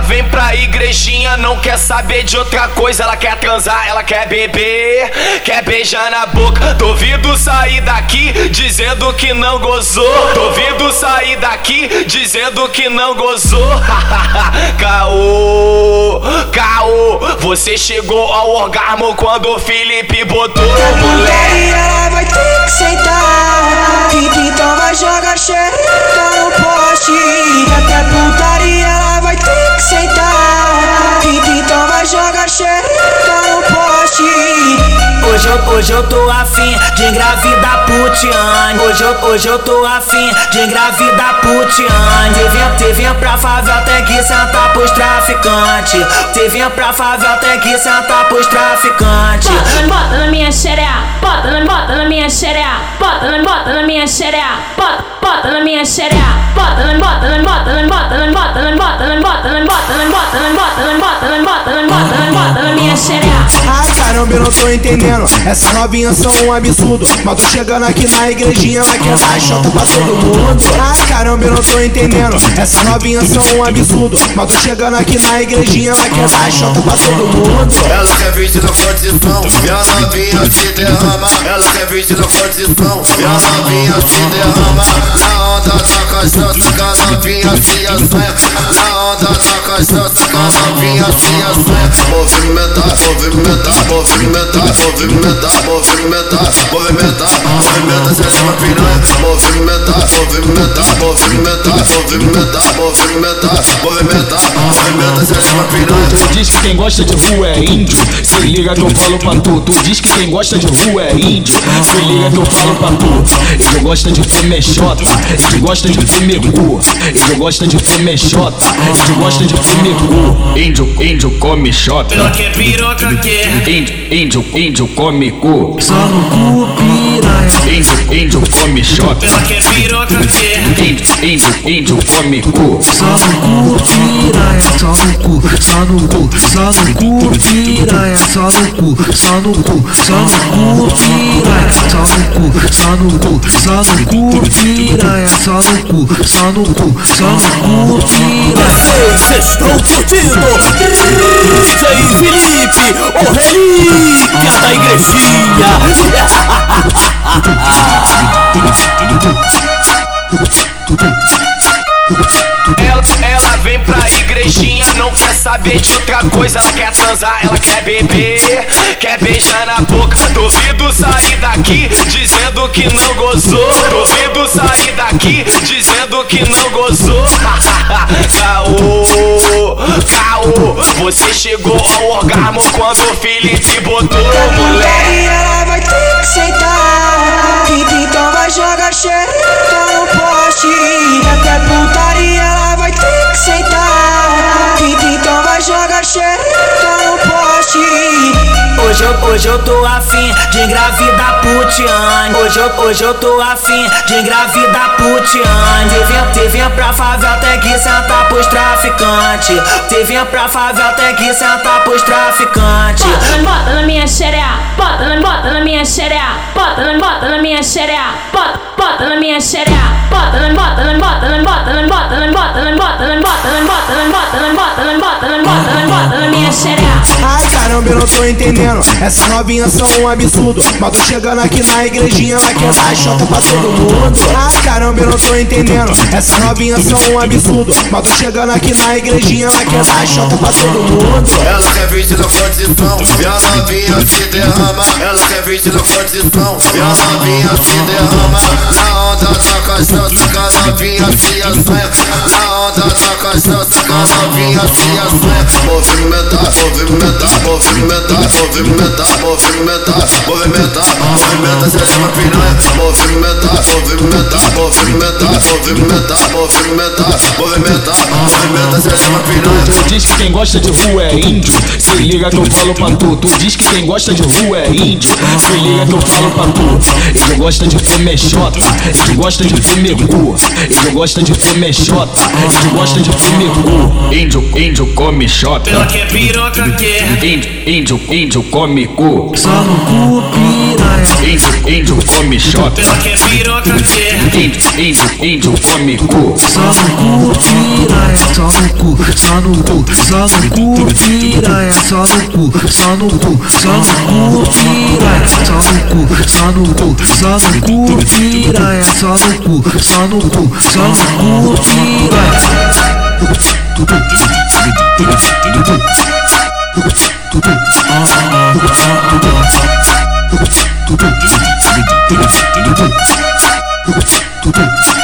vem pra igrejinha, não quer saber de outra coisa. Ela quer transar, ela quer beber, quer beijar na boca. Duvido sair daqui dizendo que não gozou. Duvido sair daqui dizendo que não gozou. Caô, caô, você chegou ao orgasmo quando o Felipe botou, moleque. E ela vai ter que sentar. Então vai jogar xereca no poste. Até putaria tem aceitar. Hoje eu, hoje eu tô afim de engravidar putiane. Hoje eu, hoje eu tô afim de engravidar putiane. Te vinha, te vinha pra favela, tem que sentar pros traficantes. Te vinha pra favela, tem que sentar pros traficantes. Bota, bota na minha xereia, bota, na- bota na minha xereia, bota, na- bota na minha xereia, bota, bota na minha xereia, bota, na- bota, na- bota, na- bota, na- bota, na- bota, na- bota, na- bota, na- bota, na- bota, na- bota, na- bota, na- bota, na- bota caramba, eu não tô entendendo. Essas novinhas são um absurdo. Mas tô chegando aqui na igrejinha, vai quebrar a chota pra todo mundo. Ai caramba, eu não tô entendendo. Essas novinhas são um absurdo. Mas tô chegando aqui na igrejinha, vai quebrar a chota pra todo mundo. Ela quer vídeo na condição e a novinha se derrama. Ela quer vídeo na condição e novinha se derrama. onda toca santos, cada vinha se acerta Na onda toca santos, cada vinha se acerta Movimentar, movimentar, movimentar, movimentar, movimentar, movimentar Movimenta se chama piranha Movimentar, movimentar, movimentar, movimentar, movimentar Movimentar, movimenta se chama piranha Tu diz que quem gosta de rua é índio. Se liga que eu falo pra tu. Tu diz que quem gosta de rua é índio. Se liga que eu falo pra tu. Ele gosta de comer xota. Ele gosta de comer cu. Ele gosta de comer xota. Ele gosta de comer cu. Índio, índio come xota. Ela quer piroca, quer. Índio, índio, índio come cu. Só no cu, piranha. Índio, índio come xota. Ela quer piroca, quer. Índio, índio, índio come cu. Só no cu, piranha. Só no cu, só no cu, só no cu, piranha. Só no cu, só no cu, só no cu, piranha. Só no cu, só no cu, só no cu, piranha. Só no cu, só no cu, só no cu, piranha. Vocês curtindo DJ Felipe, o relíquia da igrejinha. Saber de outra coisa. Ela quer transar, ela quer beber, quer beijar na boca. Duvido sair daqui dizendo que não gozou. Duvido sair daqui dizendo que não gozou. caô, caô, você chegou ao orgasmo quando o Felipe botou, moleque. E ela vai ter que sentar. Então vai jogar xereca no poste. Xereca no poste. Hoje eu, hoje eu tô afim de engravidar putiane. Hoje eu, hoje eu tô afim de engravidar putiane. Te te vinha pra favela, tem que sentar pros traficantes. Te vinha pra favela, tem que sentar pros traficantes. Bota, bota na minha xereia, bota, bota na minha xereia, bota, bota na minha xereia, bota, bota minha xereia, bota, na- bota, na- bota, na- bota, na- bota, na- bota, na- bota, na- bota, na- bota, na- bota, na- bota, na- bota, na- bota, na- bota na minha xereia. Ai caramba, eu não tô entendendo. Essas novinhas são um absurdo. Mas tô chegando aqui na igrejinha, vai quebrar a chota pra todo mundo. Ai caramba, eu não tô entendendo. Essas novinhas são um absurdo. Mas tô chegando aqui na igrejinha, vai quebrar a chota pra todo mundo. Ela quer vídeo na condição e a novinha se derrama. Ela quer vídeo na condição e a novinha se derrama. Na onda onda saca, saca, novinha, fia, sueca. Na onda saca, saca, novinha, fia, sueca. Movimenta, movimenta, movimenta movimentar, movimentar, movimentar, movimentar, movimentar, movimenta, seja uma piranha. Movimentar, movimentar, movimentar, movimentar, movimentar, movimentar, movimenta, seja uma piranha. Tu diz que quem gosta de rua é índio. Se liga que eu falo pra tu. Tu diz que quem gosta de rua é índio. Se liga que eu falo pra tu. Ele gosta de comer xota. Ele gosta de comer cu. Ele gosta de comer xota. Ele gosta de comer cu. Índio, índio come xota. Ela quer piroca, quer. Índio, índio, índio come cu. Só no cu, piranha. Índio, índio come xota. Ela quer piroca, quer. Índio, índio, índio come cu. Só no cu, piranha. Só no cu, só no cu, só no cu, piranha, só no cu, só no cu, só no cu, piranha, só no cu, só no cu, só no cu, piranha, só no cu, só no cu, só no cu, piranha. 对。